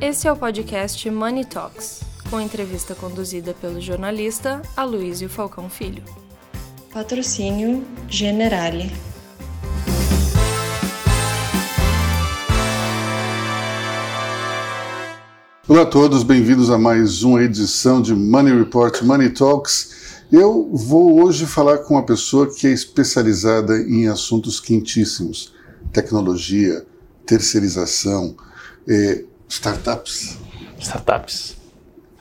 Esse é o podcast Money Talks, com entrevista conduzida pelo jornalista Aloysio Falcão Filho. Patrocínio Generale. Olá a todos, bem-vindos a mais uma edição de Money Report Money Talks. Eu vou hoje falar com uma pessoa que é especializada em assuntos quentíssimos: tecnologia, terceirização, eh, startups. Startups.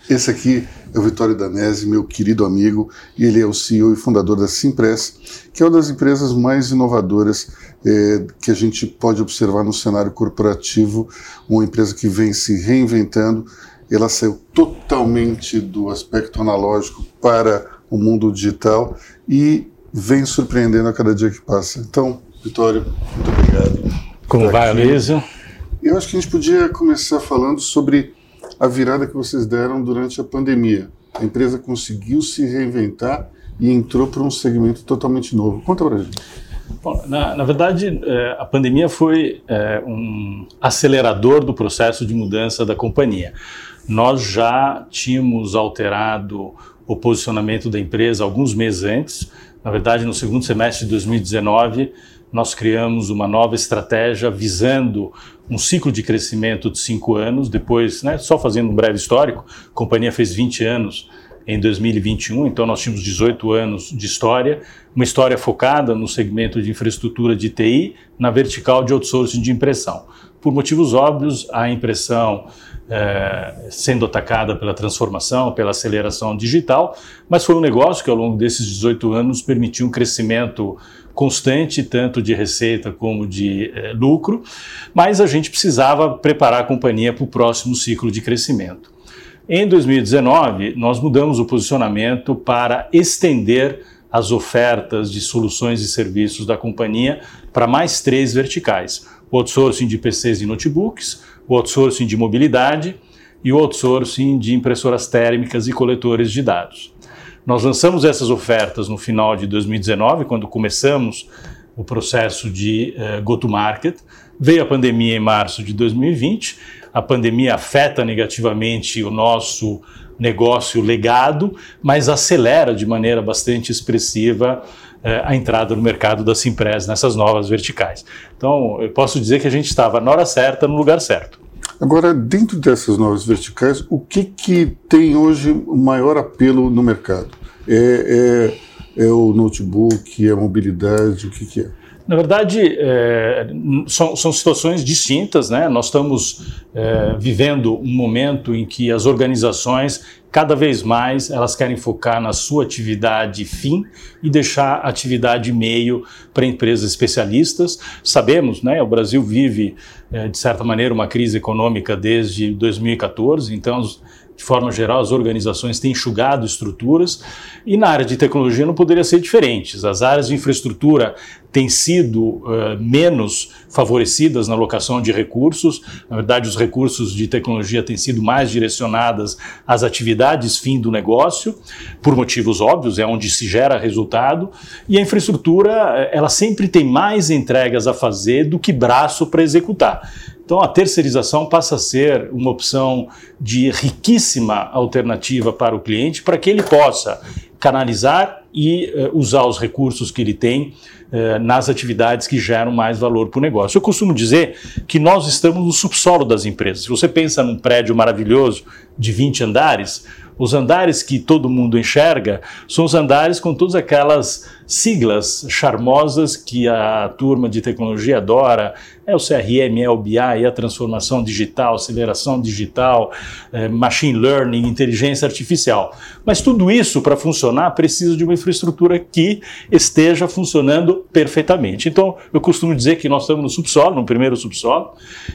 Esse aqui é o Vitório Danese, meu querido amigo, e ele é o CEO e fundador da Simpress, que é uma das empresas mais inovadoras eh, que a gente pode observar no cenário corporativo, uma empresa que vem se reinventando. Ela saiu totalmente do aspecto analógico para o mundo digital e vem surpreendendo a cada dia que passa. Então, Vitório, muito obrigado. Como vai, Aloysio? Eu acho que a gente podia começar falando sobre a virada que vocês deram durante a pandemia. A empresa conseguiu se reinventar e entrou para um segmento totalmente novo. Conta para gente. Bom, na, na, verdade, é, a pandemia foi é, um acelerador do processo de mudança da companhia. Nós já tínhamos alterado o posicionamento da empresa alguns meses antes. Na verdade, no segundo semestre de 2019, nós criamos uma nova estratégia visando um ciclo de crescimento de cinco anos. Depois, né, só fazendo um breve histórico, a companhia fez 20 anos em 2021, então nós tínhamos 18 anos de história, uma história focada no segmento de infraestrutura de TI, na vertical de outsourcing de impressão. Por motivos óbvios, a impressão é, sendo atacada pela transformação, pela aceleração digital, mas foi um negócio que ao longo desses 18 anos permitiu um crescimento constante, tanto de receita como de é, lucro, mas a gente precisava preparar a companhia para o próximo ciclo de crescimento. Em 2019, nós mudamos o posicionamento para estender as ofertas de soluções e serviços da companhia para mais três verticais: o outsourcing de PCs e notebooks, o outsourcing de mobilidade e o outsourcing de impressoras térmicas e coletores de dados. Nós lançamos essas ofertas no final de 2019, quando começamos o processo de uh, go-to-market. Veio a pandemia em março de 2020. A pandemia afeta negativamente o nosso negócio legado, mas acelera de maneira bastante expressiva uh, a entrada no mercado da Simpress nessas novas verticais. Então, eu posso dizer que a gente estava na hora certa, no lugar certo. Agora, dentro dessas novas verticais, o que, que tem hoje maior apelo no mercado? É, é, é o notebook, é a mobilidade, o que, que é? Na verdade, é, são, são, situações distintas, né? Nós estamos é, vivendo um momento em que as organizações, cada vez mais, elas querem focar na sua atividade fim e deixar a atividade meio para empresas especialistas. Sabemos, né? O Brasil vive, é, de certa maneira, uma crise econômica desde 2014, então de forma geral, as organizações têm enxugado estruturas e na área de tecnologia não poderia ser diferente. As áreas de infraestrutura têm sido uh, menos favorecidas na alocação de recursos. Na verdade, os recursos de tecnologia têm sido mais direcionadas às atividades fim do negócio, por motivos óbvios, é onde se gera resultado. E a infraestrutura, ela sempre tem mais entregas a fazer do que braço para executar. Então, a terceirização passa a ser uma opção de riquíssima alternativa para o cliente, para que ele possa canalizar e uh, usar os recursos que ele tem uh, nas atividades que geram mais valor para o negócio. Eu costumo dizer que nós estamos no subsolo das empresas. Se você pensa num prédio maravilhoso de 20 andares, os andares que todo mundo enxerga são os andares com todas aquelas siglas charmosas que a turma de tecnologia adora. É o CRM, é o BI, é a transformação digital, aceleração digital, é machine learning, inteligência artificial. Mas tudo isso, para funcionar, precisa de uma infraestrutura que esteja funcionando perfeitamente. Então, eu costumo dizer que nós estamos no subsolo, no primeiro subsolo,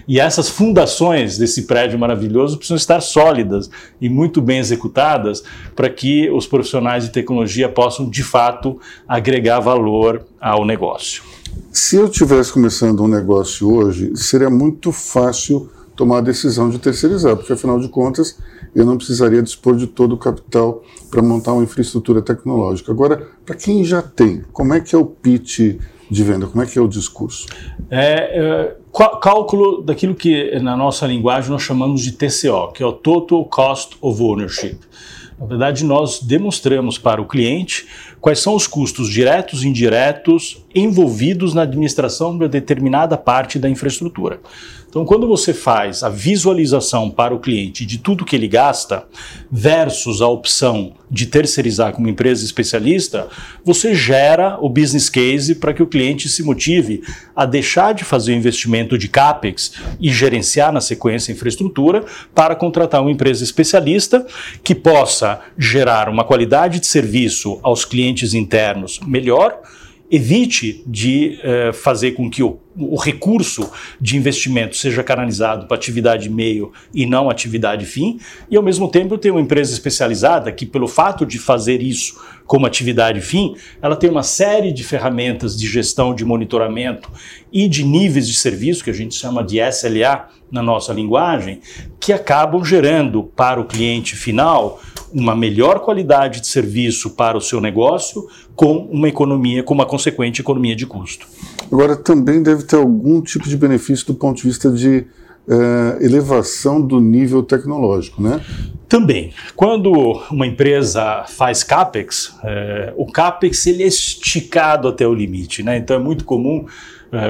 e essas fundações desse prédio maravilhoso precisam estar sólidas e muito bem executadas para que os profissionais de tecnologia possam, de fato, agregar valor ao negócio. Se eu estivesse começando um negócio hoje, seria muito fácil tomar a decisão de terceirizar, porque afinal de contas eu não precisaria dispor de todo o capital para montar uma infraestrutura tecnológica. Agora, para quem já tem, como é que é o pitch de venda? Como é que é o discurso? É, é, cálculo daquilo que na nossa linguagem nós chamamos de TCO, que é o Total Cost of Ownership. Na verdade, nós demonstramos para o cliente quais são os custos diretos indiretos envolvidos na administração de uma determinada parte da infraestrutura. Então, quando você faz a visualização para o cliente de tudo que ele gasta, versus a opção de terceirizar como empresa especialista, você gera o business case para que o cliente se motive a deixar de fazer o investimento de CAPEX e gerenciar na sequência a infraestrutura para contratar uma empresa especialista que possa gerar uma qualidade de serviço aos clientes internos melhor evite de eh, fazer com que o, o, recurso de investimento seja canalizado para atividade meio e não atividade fim, e ao mesmo tempo ter uma empresa especializada que, pelo fato de fazer isso como atividade fim, ela tem uma série de ferramentas de gestão, de monitoramento e de níveis de serviço, que a gente chama de SLA na nossa linguagem, que acabam gerando para o cliente final uma melhor qualidade de serviço para o seu negócio com uma economia, com uma consequente economia de custo. Agora, também deve ter algum tipo de benefício do ponto de vista de uh, elevação do nível tecnológico, né? Também. Quando uma empresa faz CAPEX, eh, o CAPEX ele é esticado até o limite, né? Então é muito comum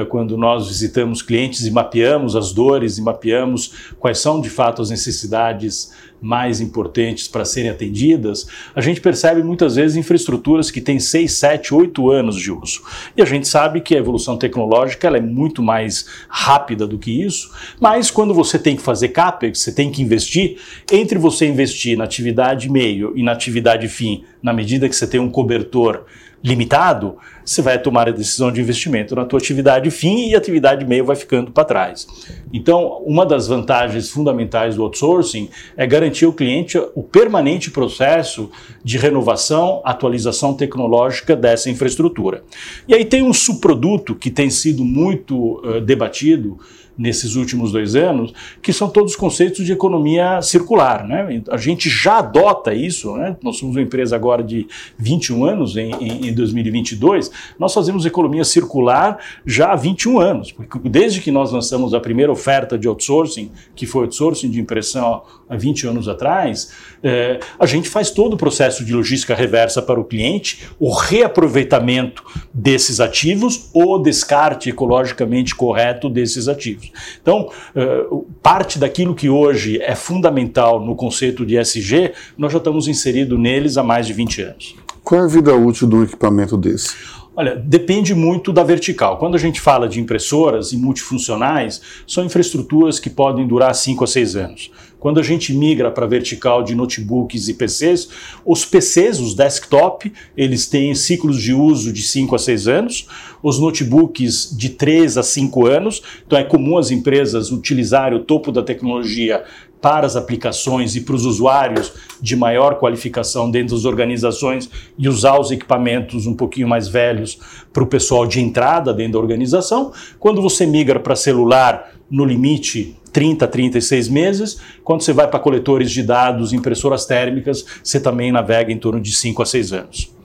quando nós visitamos clientes e mapeamos as dores e mapeamos quais são de fato as necessidades mais importantes para serem atendidas, a gente percebe muitas vezes infraestruturas que têm 6, 7, 8 anos de uso. E a gente sabe que a evolução tecnológica é muito mais rápida do que isso, mas quando você tem que fazer CAPEX, você tem que investir, entre você investir na atividade meio e na atividade fim, na medida que você tem um cobertor limitado, você vai tomar a decisão de investimento na tua atividade fim e a atividade meio vai ficando para trás. Então, uma das vantagens fundamentais do outsourcing é garantir ao cliente o permanente processo de renovação, atualização tecnológica dessa infraestrutura. E aí tem um subproduto que tem sido muito uh, debatido, nesses últimos dois anos, que são todos conceitos de economia circular. Né? A gente já adota isso, né? nós somos uma empresa agora de 21 anos, em, em 2022, nós fazemos economia circular já há 21 anos, porque desde que nós lançamos a primeira oferta de outsourcing, que foi outsourcing de impressão há 20 anos atrás, é, a gente faz todo o processo de logística reversa para o cliente, o reaproveitamento desses ativos, o descarte ecologicamente correto desses ativos. Então, é, parte daquilo que hoje é fundamental no conceito de SG, nós já estamos inseridos neles há mais de 20 anos. Qual é a vida útil de um equipamento desse? Olha, depende muito da vertical. Quando a gente fala de impressoras e multifuncionais, são infraestruturas que podem durar 5 a 6 anos. Quando a gente migra para vertical de notebooks e PCs, os PCs, os desktop, eles têm ciclos de uso de 5 a 6 anos, os notebooks de 3 a 5 anos. Então é comum as empresas utilizarem o topo da tecnologia para as aplicações e para os usuários de maior qualificação dentro das organizações e usar os equipamentos um pouquinho mais velhos para o pessoal de entrada dentro da organização. Quando você migra para celular, no limite 30, 36 meses. Quando você vai para coletores de dados, impressoras térmicas, você também navega em torno de 5 a 6 anos.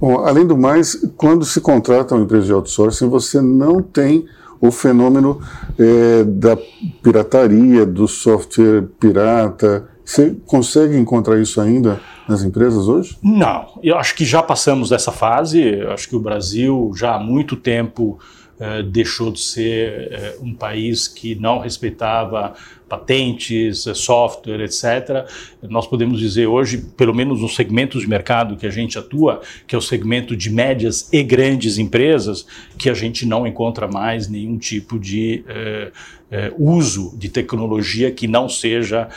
Bom, além do mais, quando se contrata uma empresa de outsourcing, você não tem o fenômeno é, da pirataria, do software pirata. Você consegue encontrar isso ainda nas empresas hoje? Não, eu acho que já passamos dessa fase. Eu acho que o Brasil já há muito tempo eh, deixou de ser uh, um país que não respeitava patentes, eh, software, etc. Nós podemos dizer hoje, pelo menos no segmento de mercado que a gente atua, que é o segmento de médias e grandes empresas, que a gente não encontra mais nenhum tipo de uso de tecnologia que não seja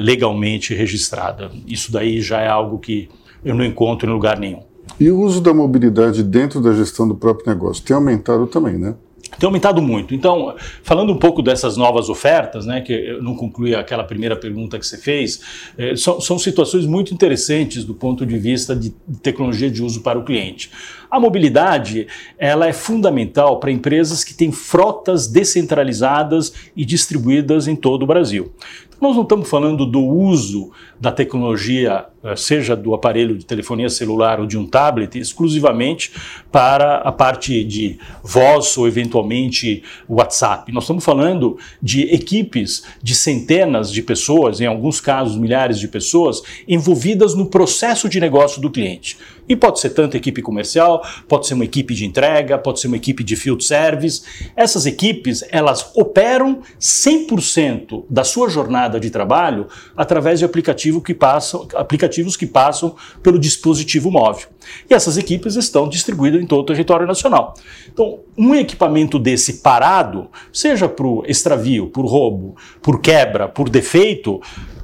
legalmente registrada. Isso daí já é algo que eu não encontro em lugar nenhum. E o uso da mobilidade dentro da gestão do próprio negócio tem aumentado também, né? Tem aumentado muito. Então, falando um pouco dessas novas ofertas, né, que eu não concluí aquela primeira pergunta que você fez, eh, são, são, situações muito interessantes do ponto de vista de tecnologia de uso para o cliente. A mobilidade ela é fundamental para empresas que têm frotas descentralizadas e distribuídas em todo o Brasil. Nós não estamos falando do uso da tecnologia, eh, seja do aparelho de telefonia celular ou de um tablet, exclusivamente para a parte de voz ou eventualmente WhatsApp. Nós estamos falando de equipes de centenas de pessoas, em alguns casos milhares de pessoas, envolvidas no processo de negócio do cliente. E pode ser tanto equipe comercial, pode ser uma equipe de entrega, pode ser uma equipe de field service. Essas equipes, elas operam 100% da sua jornada de trabalho através de aplicativo que passam, aplicativos que passam pelo dispositivo móvel. E essas equipes estão distribuídas em todo o território nacional. Então, um equipamento desse parado, seja por extravio, por roubo, por quebra, por defeito,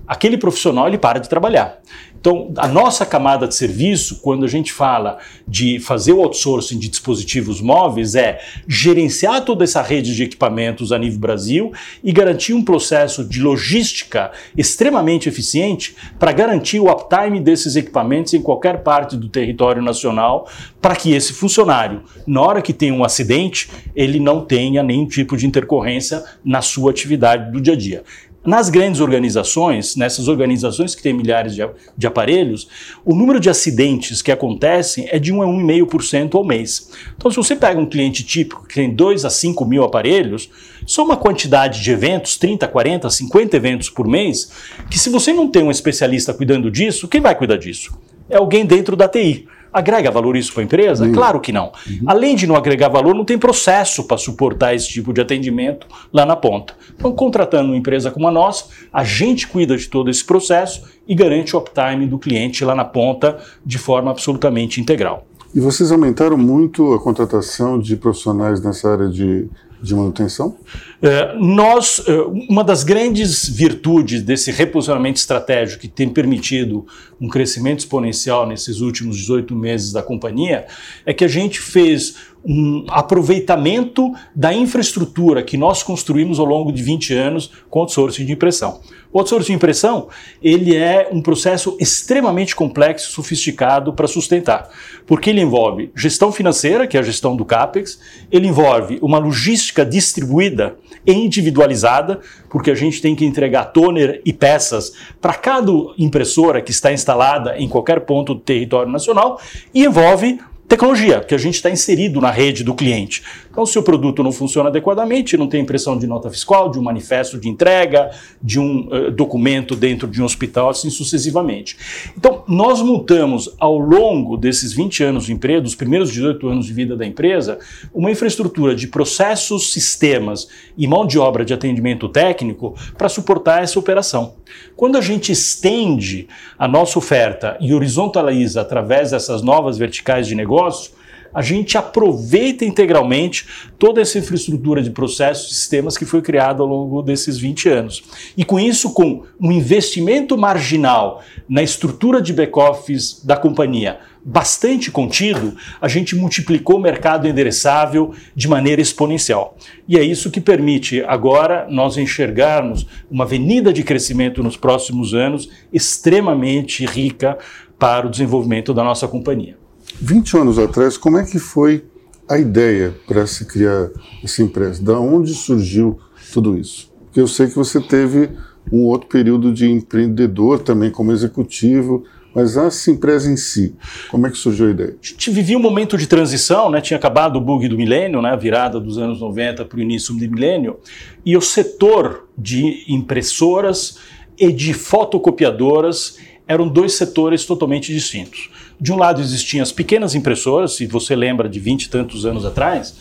aquele profissional ele para de trabalhar. Então, a nossa camada de serviço, quando a gente fala de fazer o outsourcing de dispositivos móveis, é gerenciar toda essa rede de equipamentos a nível Brasil e garantir um processo de logística extremamente eficiente para garantir o uptime desses equipamentos em qualquer parte do território nacional, para que esse funcionário, na hora que tem um acidente, ele não tenha nenhum tipo de intercorrência na sua atividade do dia a dia. Nas grandes organizações, nessas organizações que têm milhares de, de, aparelhos, o número de acidentes que acontecem é de 1 a 1,5% ao mês. Então, se você pega um cliente típico que tem 2 a 5 mil aparelhos, são uma quantidade de eventos, 30, 40, 50 eventos por mês, que se você não tem um especialista cuidando disso, quem vai cuidar disso? É alguém dentro da TI. Agrega valor isso para a empresa? Claro que não. Uhum. Além de não agregar valor, não tem processo para suportar esse tipo de atendimento lá na ponta. Então, contratando uma empresa como a nossa, a gente cuida de todo esse processo e garante o uptime do cliente lá na ponta de forma absolutamente integral. E vocês aumentaram muito a contratação de profissionais nessa área de de manutenção? É, nós, é, uma das grandes virtudes desse reposicionamento estratégico que tem permitido um crescimento exponencial nesses últimos 18 meses da companhia é que a gente fez um aproveitamento da infraestrutura que nós construímos ao longo de 20 anos com o outsourcing de impressão. O outsourcing de impressão, ele é um processo extremamente complexo e sofisticado para sustentar, porque ele envolve gestão financeira, que é a gestão do CAPEX, ele envolve uma logística distribuída e individualizada, porque a gente tem que entregar toner e peças para cada impressora que está instalada em qualquer ponto do território nacional, e envolve tecnologia, que a gente está inserido na rede do cliente. Então, se o produto não funciona adequadamente, não tem impressão de nota fiscal, de um manifesto de entrega, de um uh, documento dentro de um hospital, assim sucessivamente. Então, nós montamos ao longo desses 20 anos de empresa, dos primeiros 18 anos de vida da empresa, uma infraestrutura de processos, sistemas e mão de obra de atendimento técnico para suportar essa operação. Quando a gente estende a nossa oferta e horizontaliza através dessas novas verticais de negócio, a gente aproveita integralmente toda essa infraestrutura de processos e sistemas que foi criada ao longo desses 20 anos. E com isso, com um investimento marginal na estrutura de back-office da companhia bastante contido, a gente multiplicou o mercado endereçável de maneira exponencial. E é isso que permite agora nós enxergarmos uma avenida de crescimento nos próximos anos extremamente rica para o desenvolvimento da nossa companhia. 20 anos atrás, como é que foi a ideia para se criar essa empresa? Da onde surgiu tudo isso? Porque eu sei que você teve um outro período de empreendedor também como executivo, mas a empresa em si, como é que surgiu a ideia? A gente vivia um momento de transição, né? tinha acabado o bug do milênio, né? a virada dos anos 90 para o início do milênio, e o setor de impressoras e de fotocopiadoras eram dois setores totalmente distintos. De um lado existiam as pequenas impressoras, se você lembra de 20 e tantos anos atrás,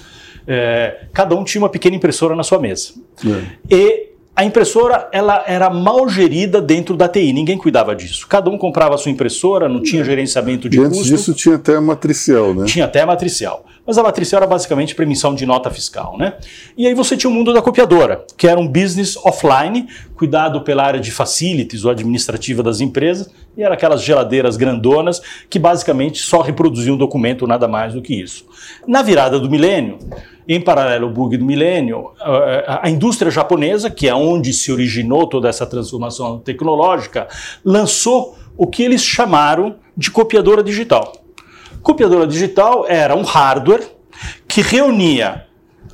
é, cada um tinha uma pequena impressora na sua mesa. É. E a impressora ela era mal gerida dentro da TI, ninguém cuidava disso. Cada um comprava a sua impressora, não tinha gerenciamento de e antes custo. disso tinha até a matricial, né? Tinha até a matricial. Mas a matricial era basicamente para emissão de nota fiscal, né? E aí você tinha o mundo da copiadora, que era um business offline, cuidado pela área de facilities ou administrativa das empresas, e era aquelas geladeiras grandonas que basicamente só reproduziam um documento, nada mais do que isso. Na virada do milênio, em paralelo ao bug do milênio, a indústria japonesa, que é onde se originou toda essa transformação tecnológica, lançou o que eles chamaram de copiadora digital. Copiadora digital era um hardware que reunia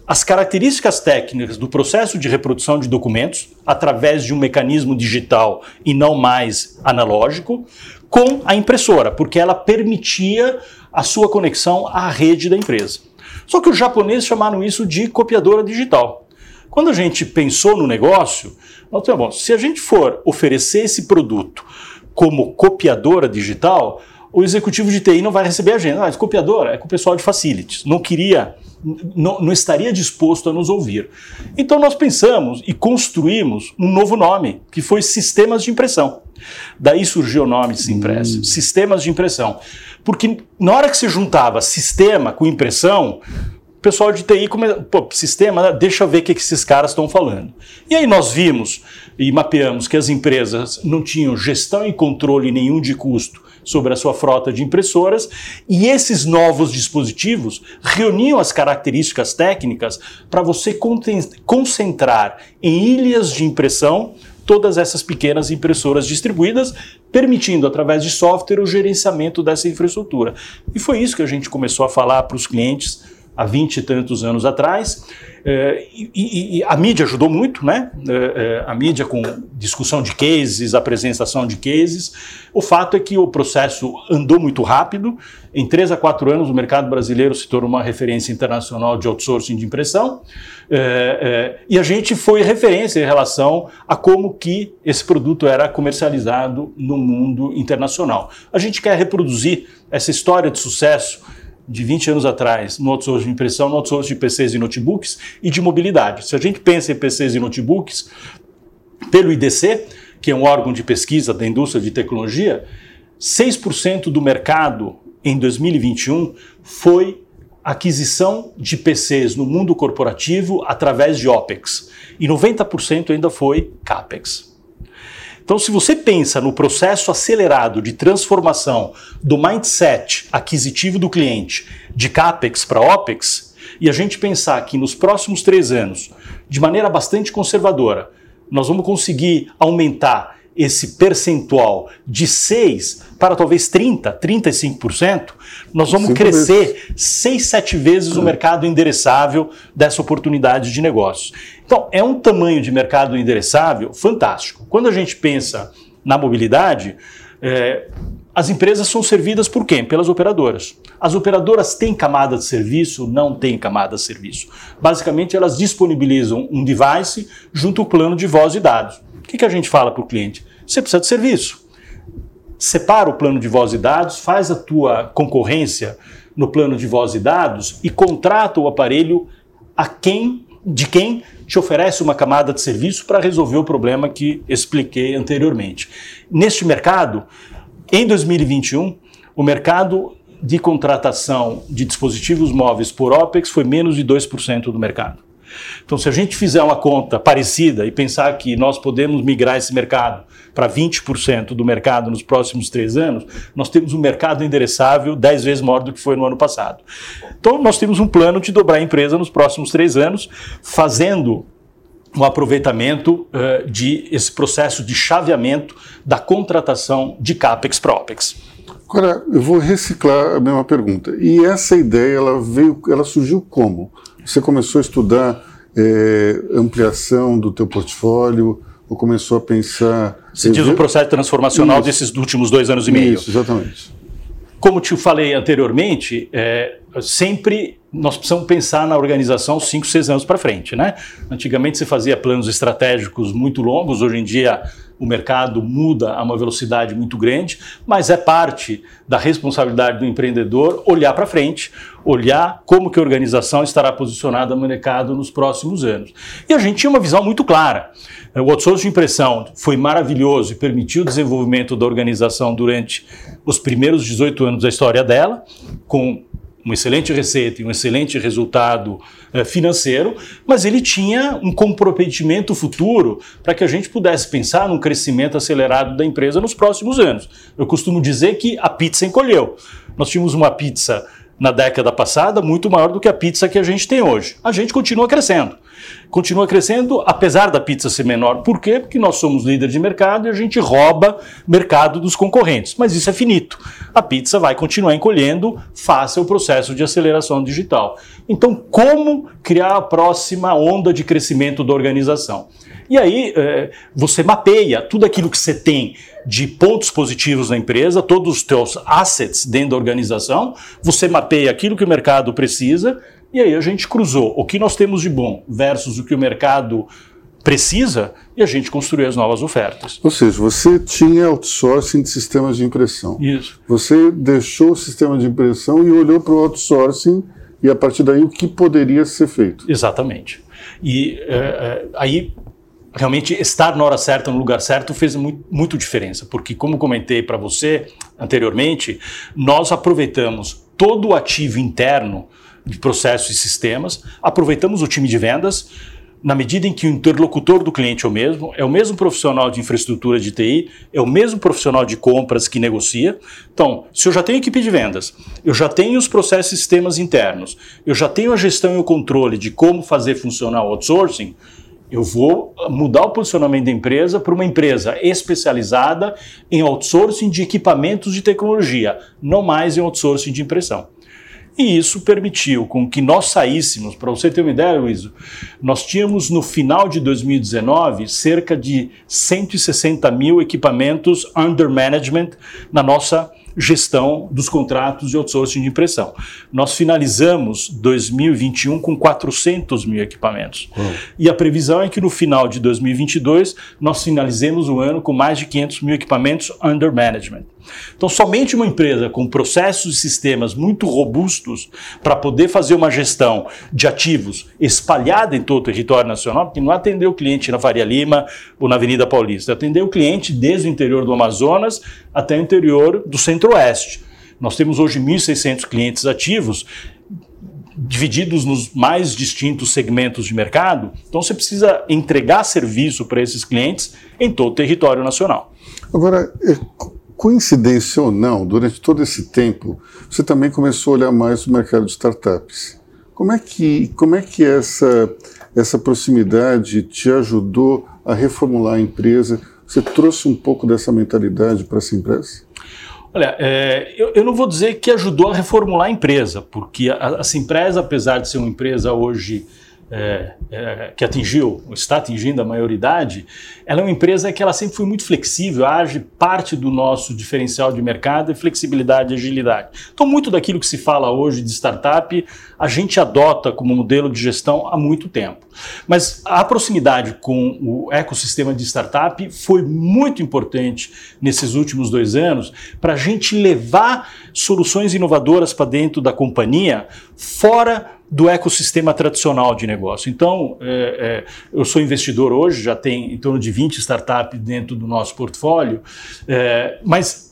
as características técnicas do processo de reprodução de documentos através de um mecanismo digital e não mais analógico, com a impressora, porque ela permitia a sua conexão à rede da empresa. Só que os japoneses chamaram isso de copiadora digital. Quando a gente pensou no negócio, nós bom, se a gente for oferecer esse produto como copiadora digital, o executivo de TI não vai receber agenda. Ah, copiadora é com o pessoal de facilities. Não queria, não, não, estaria disposto a nos ouvir. Então nós pensamos e construímos um novo nome, que foi Sistemas de Impressão. Daí surgiu o nome de Simpress, hum. Sistemas de Impressão. Porque na hora que se juntava sistema com impressão, o pessoal de TI, come... pô, sistema, né? deixa eu ver o que esses caras estão falando. E aí nós vimos e mapeamos que as empresas não tinham gestão e controle nenhum de custo sobre a sua frota de impressoras, e esses novos dispositivos reuniam as características técnicas para você concentrar em ilhas de impressão todas essas pequenas impressoras distribuídas, permitindo, através de software, o gerenciamento dessa infraestrutura. E foi isso que a gente começou a falar para os clientes há 20 e tantos anos atrás. É, e, e, a mídia ajudou muito, né? É, é, a mídia com discussão de cases, apresentação de cases. O fato é que o processo andou muito rápido. Em três a quatro anos, o mercado brasileiro se tornou uma referência internacional de outsourcing de impressão. e a gente foi referência em relação a como que esse produto era comercializado no mundo internacional. A gente quer reproduzir essa história de sucesso de 20 anos atrás no outsourcing de impressão, no outsourcing de PCs e notebooks e de mobilidade. Se a gente pensa em PCs e notebooks, pelo IDC, que é um órgão de pesquisa da indústria de tecnologia, 6% do mercado em 2021 foi aquisição de PCs no mundo corporativo através de OPEX e 90% ainda foi CAPEX. Então, se você pensa no processo acelerado de transformação do mindset aquisitivo do cliente de CAPEX para OPEX, e a gente pensar que nos próximos três anos, de maneira bastante conservadora, nós vamos conseguir aumentar esse percentual de 6 para talvez 30, 35%, nós vamos Cinco crescer vezes. 6, 7 vezes é. o mercado endereçável dessa oportunidade de negócios. Então, é um tamanho de mercado endereçável fantástico. Quando a gente pensa na mobilidade, é, as empresas são servidas por quem? Pelas operadoras. As operadoras têm camada de serviço? Não têm camada de serviço. Basicamente, elas disponibilizam um device junto ao plano de voz e dados. O que, que a gente fala para o cliente? Você precisa de serviço. Separa o plano de voz e dados, faz a tua concorrência no plano de voz e dados e contrata o aparelho a quem, de quem te oferece uma camada de serviço para resolver o problema que expliquei anteriormente. Neste mercado, em 2021, o mercado de contratação de dispositivos móveis por OPEX foi menos de 2% do mercado. Então, se a gente fizer uma conta parecida e pensar que nós podemos migrar esse mercado para 20% do mercado nos próximos três anos, nós temos um mercado endereçável 10 vezes maior do que foi no ano passado. Então, nós temos um plano de dobrar a empresa nos próximos três anos, fazendo um aproveitamento uh, de esse processo de chaveamento da contratação de CAPEX para OPEX. Agora, eu vou reciclar a mesma pergunta. E essa ideia, ela veio, ela surgiu como? Você começou a estudar é, ampliação do teu portfólio ou começou a pensar... Você diz o processo transformacional Isso. desses últimos dois anos e meio. Isso, exatamente. Como te falei anteriormente, é, sempre nós precisamos pensar na organização 5, 6 anos para frente. Né? Antigamente se fazia planos estratégicos muito longos, hoje em dia o mercado muda a uma velocidade muito grande, mas é parte da responsabilidade do empreendedor olhar para frente, olhar como que a organização estará posicionada no mercado nos próximos anos. E a gente tinha uma visão muito clara. O outsourcing de impressão foi maravilhoso e permitiu o desenvolvimento da organização durante os primeiros 18 anos da história dela, com uma excelente receita e um excelente resultado eh, financeiro, mas ele tinha um comprometimento futuro para que a gente pudesse pensar num crescimento acelerado da empresa nos próximos anos. Eu costumo dizer que a pizza encolheu. Nós tínhamos uma pizza na década passada muito maior do que a pizza que a gente tem hoje. A gente continua crescendo. Continua crescendo, apesar da pizza ser menor. Por quê? Porque nós somos líder de mercado e a gente rouba mercado dos concorrentes. Mas isso é finito. A pizza vai continuar encolhendo face ao processo de aceleração digital. Então, como criar a próxima onda de crescimento da organização? E aí é, você mapeia tudo aquilo que você tem de pontos positivos na empresa, todos os teus assets dentro da organização, você mapeia aquilo que o mercado precisa, e aí a gente cruzou o que nós temos de bom versus o que o mercado precisa e a gente construiu as novas ofertas. Ou seja, você tinha outsourcing de sistemas de impressão. Isso. Você deixou o sistema de impressão e olhou para o outsourcing e a partir daí o que poderia ser feito. Exatamente. E é, é, aí realmente estar na hora certa, no lugar certo, fez muito, muito diferença, porque, como comentei para você anteriormente, nós aproveitamos todo o ativo interno de processos e sistemas, aproveitamos o time de vendas, na medida em que o interlocutor do cliente é o mesmo, é o mesmo profissional de infraestrutura de TI, é o mesmo profissional de compras que negocia. Então, se eu já tenho equipe de vendas, eu já tenho os processos e sistemas internos, eu já tenho a gestão e o controle de como fazer funcionar o outsourcing, eu vou mudar o posicionamento da empresa para uma empresa especializada em outsourcing de equipamentos de tecnologia, não mais em outsourcing de impressão. E isso permitiu com que nós saíssemos, para você ter uma ideia, Luiz, nós tínhamos no final de 2019 cerca de 160 mil equipamentos under management na nossa gestão dos contratos de outsourcing de impressão. Nós finalizamos 2021 com 400 mil equipamentos. Uhum. E a previsão é que no final de 2022 nós finalizemos o ano com mais de 500 mil equipamentos under management. Então, somente uma empresa com processos e sistemas muito robustos para poder fazer uma gestão de ativos espalhada em todo o território nacional, porque não atender o cliente na Faria Lima ou na Avenida Paulista, atender o cliente desde o interior do Amazonas até o interior do Centro-Oeste. Nós temos hoje 1.600 clientes ativos divididos nos mais distintos segmentos de mercado, então você precisa entregar serviço para esses clientes em todo o território nacional. Agora, é, coincidência ou não, durante todo esse tempo, você também começou a olhar mais o mercado de startups. Como é que, como é que essa, essa proximidade te ajudou a reformular a empresa? Você trouxe um pouco dessa mentalidade para essa empresa? Olha, é, eu, eu, não vou dizer que ajudou a reformular a empresa, porque a, a Simpresa, apesar de ser uma empresa hoje é, é, que atingiu, está atingindo a maioridade, ela é uma empresa que ela sempre foi muito flexível, age parte do nosso diferencial de mercado é flexibilidade e agilidade. Então, muito daquilo que se fala hoje de startup, a gente adota como modelo de gestão há muito tempo. Mas a proximidade com o ecossistema de startup foi muito importante nesses últimos dois anos para a gente levar soluções inovadoras para dentro da companhia, fora do ecossistema tradicional de negócio. Então, é, é, eu sou investidor hoje, já tem em torno de 20 startups dentro do nosso portfólio, é, mas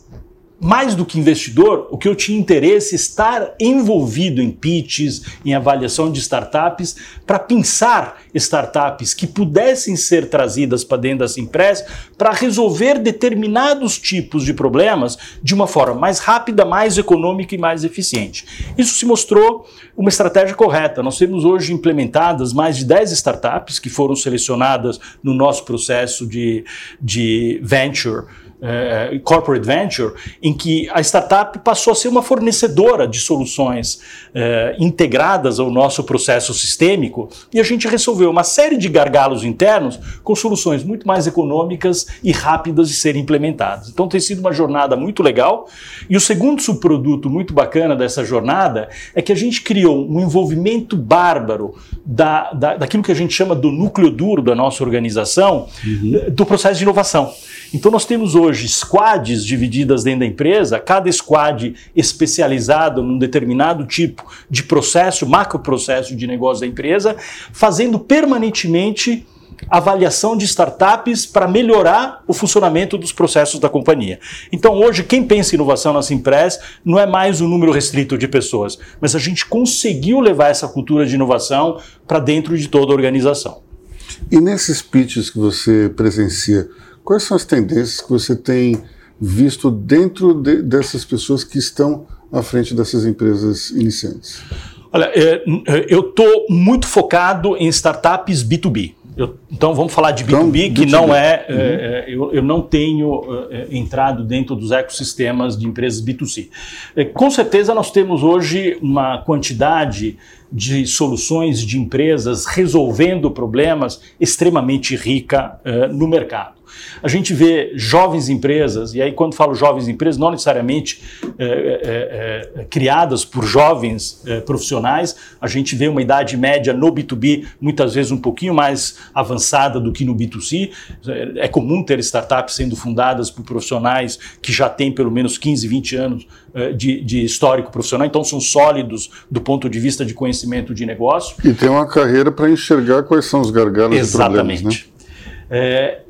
mais do que investidor, o que eu tinha interesse é estar envolvido em pitches, em avaliação de startups, para pensar startups que pudessem ser trazidas para dentro da Simpress para resolver determinados tipos de problemas de uma forma mais rápida, mais econômica e mais eficiente. Isso se mostrou uma estratégia correta. Nós temos hoje implementadas mais de 10 startups que foram selecionadas no nosso processo de, de venture é, corporate venture, em que a startup passou a ser uma fornecedora de soluções é, integradas ao nosso processo sistêmico e a gente resolveu uma série de gargalos internos com soluções muito mais econômicas e rápidas de serem implementadas. Então tem sido uma jornada muito legal. E o segundo subproduto muito bacana dessa jornada é que a gente criou um envolvimento bárbaro da, da, daquilo que a gente chama do núcleo duro da nossa organização, uhum. do processo de inovação. Então nós temos hoje squads divididas dentro da empresa, cada squad especializado num determinado tipo de processo, macroprocesso de negócio da empresa, fazendo permanentemente avaliação de startups para melhorar o funcionamento dos processos da companhia. Então, hoje, quem pensa em inovação na Simpress não é mais um número restrito de pessoas, mas a gente conseguiu levar essa cultura de inovação para dentro de toda a organização. E nesses pitches que você presencia, Quais são as tendências que você tem visto dentro de, dessas pessoas que estão à frente dessas empresas iniciantes? Olha, é, é, eu estou muito focado em startups B2B. Eu, então vamos falar de B2B, então, que B2B. não é, uhum. é eu, eu, não tenho é, entrado dentro dos ecossistemas de empresas B2C. É, com certeza nós temos hoje uma quantidade de soluções de empresas resolvendo problemas extremamente rica no mercado. A gente vê jovens empresas, e aí quando falo jovens empresas, não necessariamente é, é, é, criadas por jovens profissionais, a gente vê uma idade média no B2B muitas vezes um pouquinho mais avançada do que no B2C. É comum ter startups sendo fundadas por profissionais que já têm pelo menos 15, 20 anos de, de histórico profissional, então são sólidos do ponto de vista de conhecimento de negócio. E tem uma carreira para enxergar quais são os gargalos Exatamente. e problemas. Né? É,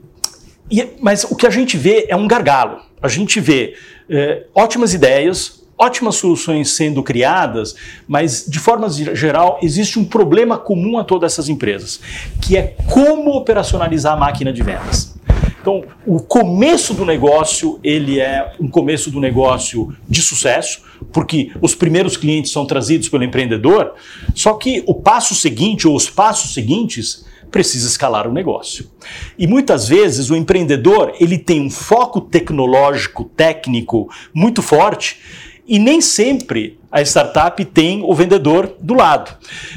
e, mas o que a gente vê é um gargalo. A gente vê é, ótimas ideias, ótimas soluções sendo criadas, mas de forma geral existe um problema comum a todas essas empresas, que é como operacionalizar a máquina de vendas. Então, o começo do negócio, ele é um começo do negócio de sucesso, porque os primeiros clientes são trazidos pelo empreendedor, só que o passo seguinte ou os passos seguintes precisa escalar o negócio. E muitas vezes o empreendedor ele tem um foco tecnológico, técnico muito forte e nem sempre a startup tem o vendedor do lado.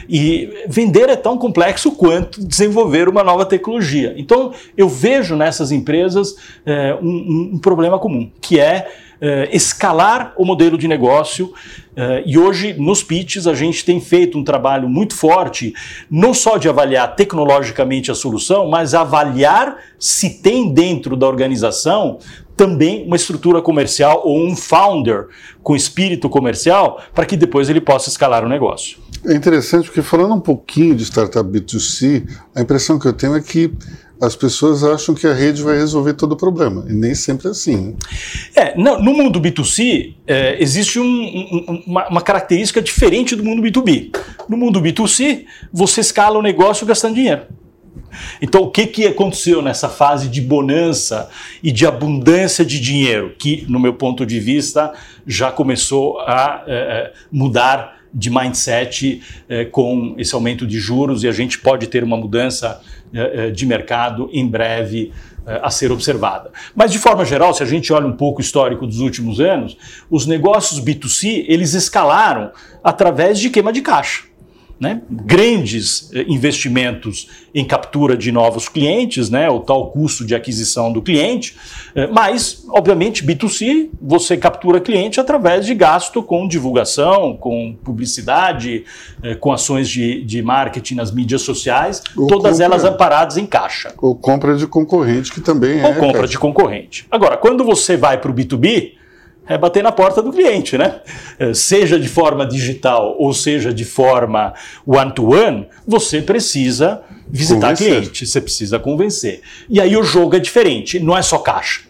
E vender é tão complexo quanto desenvolver uma nova tecnologia. Então eu vejo nessas empresas é, um, um problema comum, que é uh, escalar o modelo de negócio. Uh, e hoje, nos pitches, a gente tem feito um trabalho muito forte, não só de avaliar tecnologicamente a solução, mas avaliar se tem dentro da organização também uma estrutura comercial ou um founder com espírito comercial para que depois ele possa escalar o negócio. É interessante porque falando um pouquinho de startup B2C, a impressão que eu tenho é que as pessoas acham que a rede vai resolver todo o problema. E nem sempre é assim. Né? É, não, no mundo B2C, é, existe um, um, uma, uma, característica diferente do mundo B2B. No mundo B2C, você escala o negócio gastando dinheiro. Então, o que, que aconteceu nessa fase de bonança e de abundância de dinheiro, que, no meu ponto de vista, já começou a é, é mudar de mindset é, com esse aumento de juros e a gente pode ter uma mudança é, é, de mercado em breve é, a ser observada. Mas de forma geral, se a gente olha um pouco o histórico dos últimos anos, os negócios B2C eles escalaram através de queima de caixa né, grandes eh, investimentos em captura de novos clientes, né, o tal custo de aquisição do cliente, eh, mas, obviamente, B2C, você captura cliente através de gasto com divulgação, com publicidade, eh, com ações de, de marketing nas mídias sociais, ou todas compra, elas amparadas em caixa. Ou compra de concorrente, que também é. Ou compra caixa. de concorrente. Agora, quando você vai para o B2B, é bater na porta do cliente, né? É, seja de forma digital ou seja de forma one-to-one, -one, você precisa visitar convencer. cliente, você precisa convencer. E aí o jogo é diferente, não é só caixa.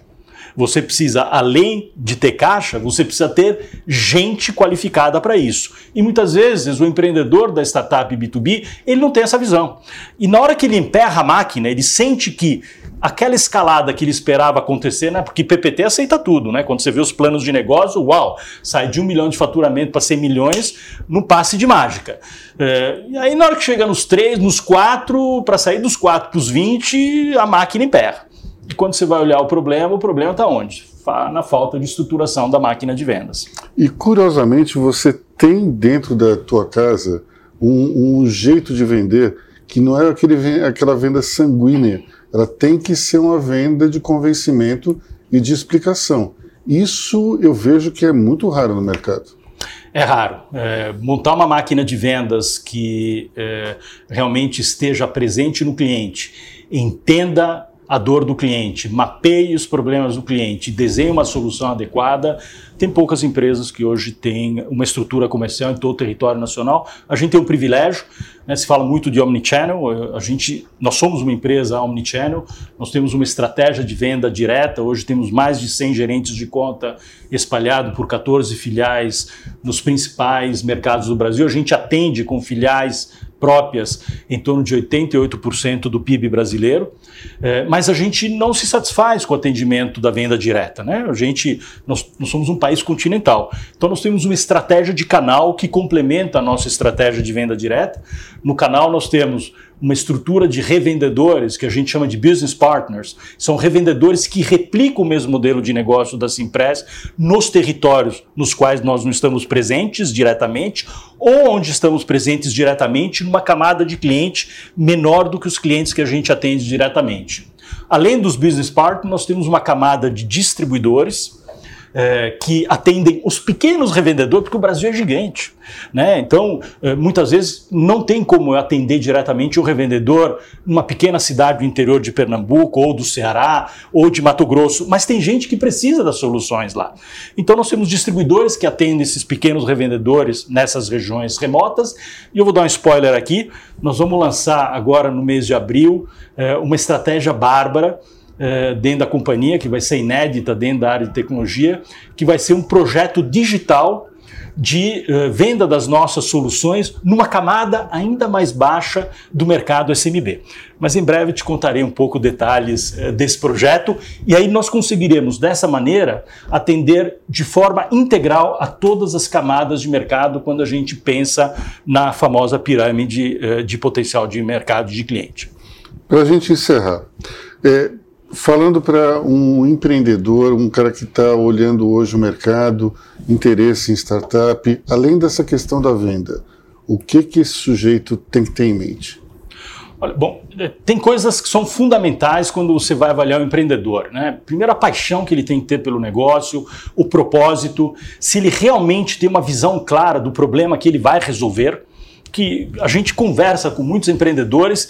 Você precisa, além de ter caixa, você precisa ter gente qualificada para isso. E muitas vezes o empreendedor da startup B2B, ele não tem essa visão. E na hora que ele emperra a máquina, ele sente que aquela escalada que ele esperava acontecer, né? Porque PPT aceita tudo, né? Quando você vê os planos de negócio, uau, sai de um milhão de faturamento para 100 milhões no passe de mágica. É, e aí, na hora que chega nos três, nos quatro, para sair dos quatro para os 20, a máquina emperra. E quando você vai olhar o problema, o problema está onde? Na falta de estruturação da máquina de vendas. E curiosamente, você tem dentro da tua casa um, um jeito de vender que não é aquele, aquela venda sanguínea ela tem que ser uma venda de convencimento e de explicação. Isso eu vejo que é muito raro no mercado. É raro. É, montar uma máquina de vendas que é, realmente esteja presente no cliente, entenda a dor do cliente, mapeie os problemas do cliente, desenhe uma solução adequada. Tem poucas empresas que hoje têm uma estrutura comercial em todo o território nacional. A gente tem um privilégio, né, se fala muito de omnichannel, a gente, nós somos uma empresa omnichannel, nós temos uma estratégia de venda direta, hoje temos mais de 100 gerentes de conta espalhados por 14 filiais nos principais mercados do Brasil. A gente atende com filiais próprias em torno de 88% do PIB brasileiro, é, mas a gente não se satisfaz com o atendimento da venda direta. Né? A gente, nós, nós somos um país continental, então nós temos uma estratégia de canal que complementa a nossa estratégia de venda direta. No canal nós temos uma estrutura de revendedores que a gente chama de business partners. São revendedores que replicam o mesmo modelo de negócio da Simpress nos territórios nos quais nós não estamos presentes diretamente ou onde estamos presentes diretamente numa camada de cliente menor do que os clientes que a gente atende diretamente. Além dos business partners, nós temos uma camada de distribuidores é, que atendem os pequenos revendedores, porque o Brasil é gigante. Né? Então, é, muitas vezes não tem como eu atender diretamente o revendedor numa pequena cidade do interior de Pernambuco, ou do Ceará, ou de Mato Grosso, mas tem gente que precisa das soluções lá. Então, nós temos distribuidores que atendem esses pequenos revendedores nessas regiões remotas, e eu vou dar um spoiler aqui: nós vamos lançar agora no mês de abril é, uma estratégia bárbara é, dentro da companhia, que vai ser inédita dentro da área de tecnologia, que vai ser um projeto digital de uh, venda das nossas soluções numa camada ainda mais baixa do mercado SMB. Mas em breve te contarei um pouco detalhes uh, desse projeto e aí nós conseguiremos dessa maneira atender de forma integral a todas as camadas de mercado quando a gente pensa na famosa pirâmide de potencial de mercado de cliente. Para a gente encerrar, é, Falando para um empreendedor, um cara que está olhando hoje o mercado, interesse em startup, além dessa questão da venda, o que, que esse sujeito tem que ter em mente? Olha, bom, é, tem coisas que são fundamentais quando você vai avaliar o empreendedor. Né? Primeiro, a paixão que ele tem que ter pelo negócio, o propósito, se ele realmente tem uma visão clara do problema que ele vai resolver que a gente conversa com muitos empreendedores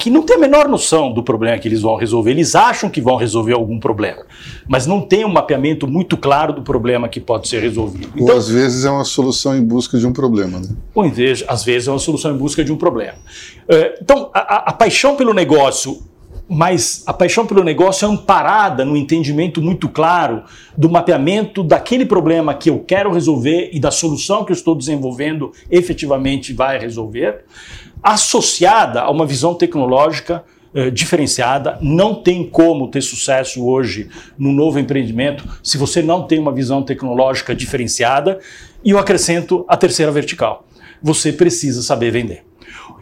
que não têm a menor noção do problema que eles vão resolver. Eles acham que vão resolver algum problema, mas não tem um mapeamento muito claro do problema que pode ser resolvido. Então, ou às vezes é uma solução em busca de um problema. Né? Ou às vezes é uma solução em busca de um problema. É, então, a, a paixão pelo negócio mas a paixão pelo negócio é amparada no entendimento muito claro do mapeamento daquele problema que eu quero resolver e da solução que eu estou desenvolvendo efetivamente vai resolver, associada a uma visão tecnológica eh, diferenciada. Não tem como ter sucesso hoje no novo empreendimento se você não tem uma visão tecnológica diferenciada. E eu acrescento a terceira vertical: você precisa saber vender.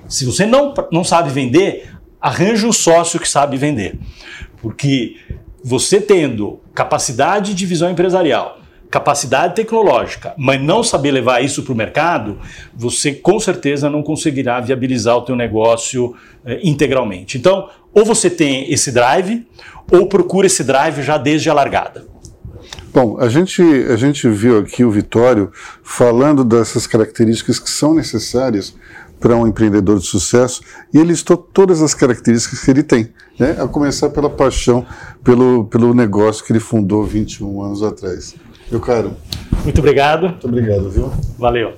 Se você não, não sabe vender, arranje um sócio que sabe vender. Porque você tendo capacidade de visão empresarial, capacidade tecnológica, mas não saber levar isso para o mercado, você com certeza não conseguirá viabilizar o teu negócio eh, integralmente. Então, ou você tem esse drive, ou procura esse drive já desde a largada. Bom, a gente, a gente viu aqui o Vitório falando dessas características que são necessárias para um empreendedor de sucesso e ele listou todas as características que ele tem, né? a começar pela paixão pelo, pelo negócio que ele fundou 21 anos atrás. Meu caro. Muito obrigado. Muito obrigado, viu? Valeu.